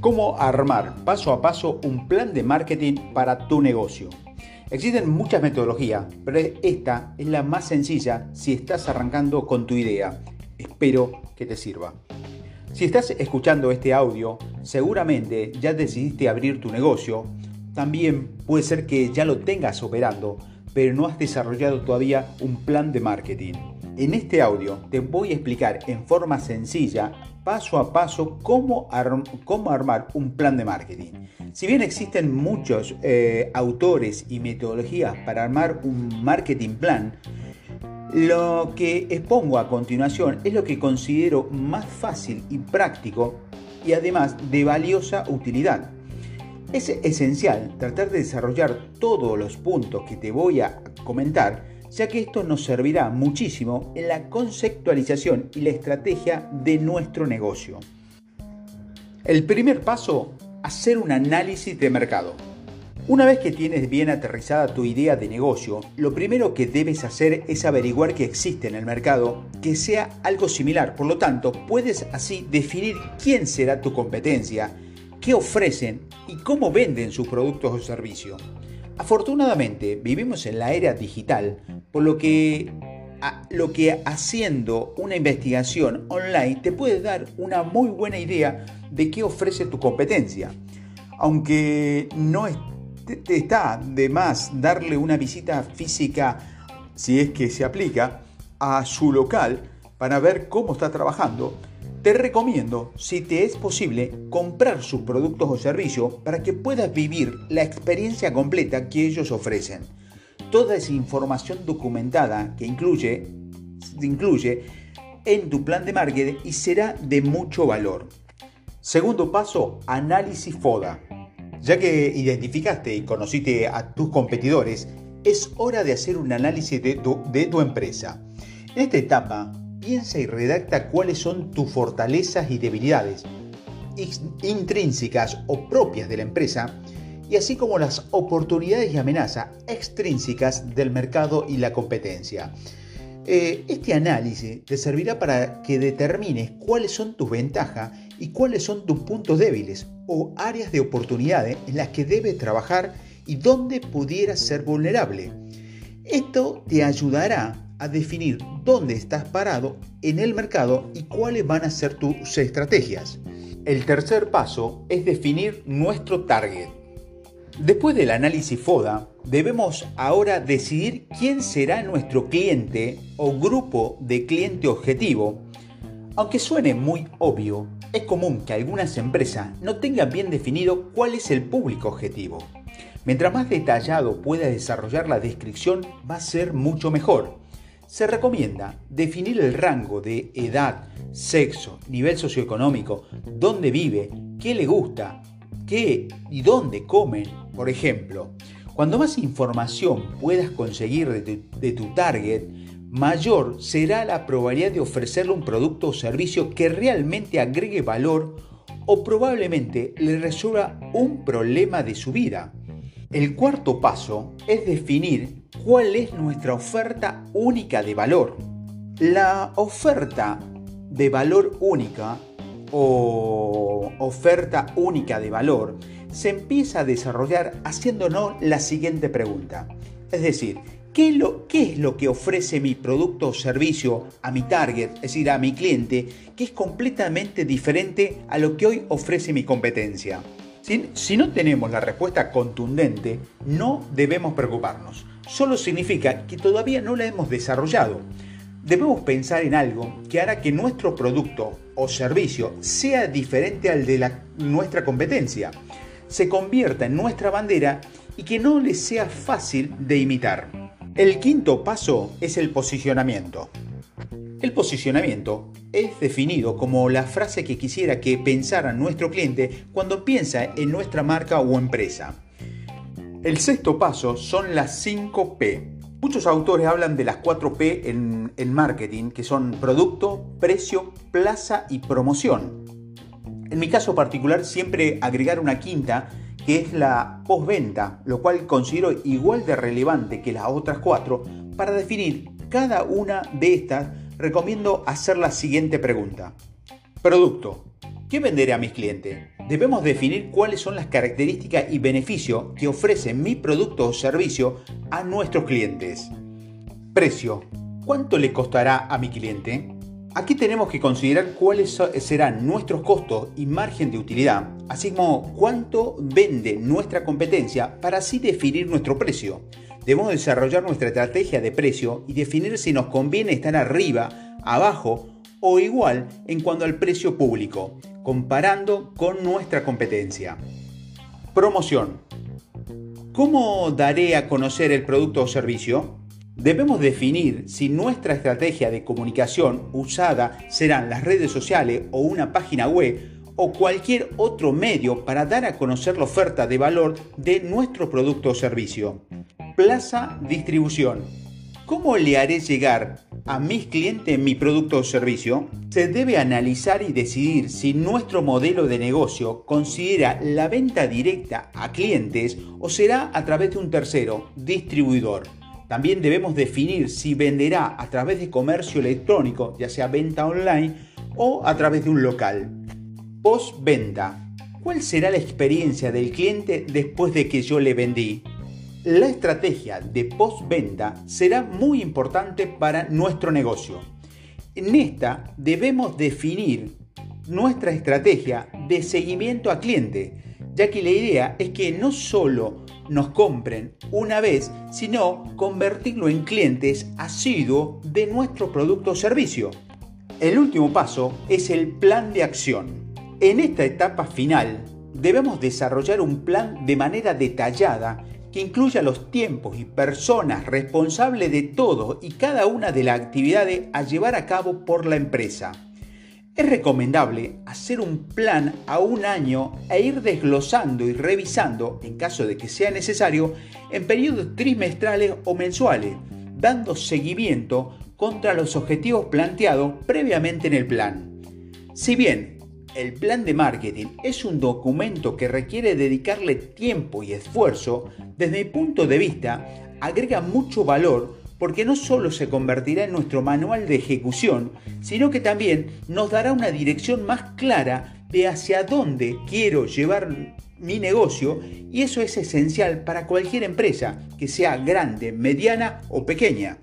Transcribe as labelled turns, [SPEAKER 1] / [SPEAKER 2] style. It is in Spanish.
[SPEAKER 1] Cómo armar paso a paso un plan de marketing para tu negocio. Existen muchas metodologías, pero esta es la más sencilla si estás arrancando con tu idea. Espero que te sirva. Si estás escuchando este audio, seguramente ya decidiste abrir tu negocio. También puede ser que ya lo tengas operando, pero no has desarrollado todavía un plan de marketing. En este audio te voy a explicar en forma sencilla, paso a paso, cómo, cómo armar un plan de marketing. Si bien existen muchos eh, autores y metodologías para armar un marketing plan, lo que expongo a continuación es lo que considero más fácil y práctico y además de valiosa utilidad. Es esencial tratar de desarrollar todos los puntos que te voy a comentar, ya que esto nos servirá muchísimo en la conceptualización y la estrategia de nuestro negocio. El primer paso, hacer un análisis de mercado. Una vez que tienes bien aterrizada tu idea de negocio, lo primero que debes hacer es averiguar que existe en el mercado que sea algo similar. Por lo tanto, puedes así definir quién será tu competencia, qué ofrecen y cómo venden sus productos o servicios. Afortunadamente, vivimos en la era digital, por lo que, haciendo una investigación online te puede dar una muy buena idea de qué ofrece tu competencia. Aunque no está de más darle una visita física, si es que se aplica, a su local para ver cómo está trabajando, te recomiendo, si te es posible, comprar sus productos o servicios para que puedas vivir la experiencia completa que ellos ofrecen. Toda esa información documentada que incluye, incluye en tu plan de marketing y será de mucho valor. Segundo paso, análisis FODA. Ya que identificaste y conociste a tus competidores, es hora de hacer un análisis de tu, de tu empresa. En esta etapa, piensa y redacta cuáles son tus fortalezas y debilidades intrínsecas o propias de la empresa y así como las oportunidades y amenazas extrínsecas del mercado y la competencia. Eh, este análisis te servirá para que determines cuáles son tus ventajas y cuáles son tus puntos débiles o áreas de oportunidades en las que debes trabajar y dónde pudieras ser vulnerable. Esto te ayudará a definir dónde estás parado en el mercado y cuáles van a ser tus estrategias. El tercer paso es definir nuestro target. Después del análisis FODA, debemos ahora decidir quién será nuestro cliente o grupo de cliente objetivo. Aunque suene muy obvio, es común que algunas empresas no tengan bien definido cuál es el público objetivo. Mientras más detallado pueda desarrollar la descripción, va a ser mucho mejor se recomienda definir el rango de edad, sexo, nivel socioeconómico, dónde vive, qué le gusta, qué y dónde comen, por ejemplo. Cuando más información puedas conseguir de tu, target, mayor será la probabilidad de ofrecerle un producto o servicio que realmente agregue valor o probablemente le resuelva un problema de su vida. El cuarto paso es definir cuál es nuestra oferta única de valor. La oferta de valor única o oferta única de valor se empieza a desarrollar haciéndonos la siguiente pregunta. Es decir, ¿qué, lo, ¿qué es lo que ofrece mi producto o servicio a mi target, es decir, a mi cliente, que es completamente diferente a lo que hoy ofrece mi competencia? Si, no tenemos la respuesta contundente, no debemos preocuparnos. Solo significa que todavía no la hemos desarrollado. Debemos pensar en algo que hará que nuestro producto o servicio sea diferente al de nuestra competencia, se convierta en nuestra bandera y que no le sea fácil de imitar. El quinto paso es el posicionamiento. El posicionamiento es definido como la frase que quisiera que pensara nuestro cliente cuando piensa en nuestra marca o empresa. El sexto paso son las 5 P. Muchos autores hablan de las 4 P en, marketing, que son producto, precio, plaza y promoción. En mi caso particular, siempre agregar una quinta, que es la postventa, lo cual considero igual de relevante que las otras cuatro para definir cada una de estas recomiendo hacer la siguiente pregunta. Producto. ¿Qué venderé a mis clientes? debemos definir cuáles son las características y beneficios que ofrece mi producto o servicio a nuestros clientes. Precio. ¿Cuánto le costará a mi cliente? Aquí tenemos que considerar cuáles serán nuestros costos y margen de utilidad, así como cuánto vende nuestra competencia para así definir nuestro precio. Debemos desarrollar nuestra estrategia de precio y definir si nos conviene estar arriba, abajo o igual en cuanto al precio público, comparando con nuestra competencia. Promoción. ¿Cómo daré a conocer el producto o servicio? Debemos definir si nuestra estrategia de comunicación usada serán las redes sociales o una página web o cualquier otro medio para dar a conocer la oferta de valor de nuestro producto o servicio. Plaza Distribución. ¿Cómo le haré llegar a mis clientes mi producto o servicio? Se debe analizar y decidir si nuestro modelo de negocio considera la venta directa a clientes o será a través de un tercero, distribuidor. También debemos definir si venderá a través de comercio electrónico, ya sea venta online o a través de un local. Postventa. ¿Cuál será la experiencia del cliente después de que yo le vendí? La estrategia de postventa será muy importante para nuestro negocio. En esta debemos definir nuestra estrategia de seguimiento a cliente, ya que la idea es que no solo nos compren una vez, sino convertirlo en clientes asiduos de nuestro producto o servicio. El último paso es el plan de acción. En esta etapa final debemos desarrollar un plan de manera detallada que incluya los tiempos y personas responsables de todo y cada una de las actividades a llevar a cabo por la empresa. Es recomendable hacer un plan a un año e ir desglosando y revisando, en caso de que sea necesario, en periodos trimestrales o mensuales, dando seguimiento contra los objetivos planteados previamente en el plan. Si bien el plan de marketing es un documento que requiere dedicarle tiempo y esfuerzo, desde mi punto de vista, agrega mucho valor porque no solo se convertirá en nuestro manual de ejecución, sino que también nos dará una dirección más clara de hacia dónde quiero llevar mi negocio y eso es esencial para cualquier empresa, que sea grande, mediana o pequeña.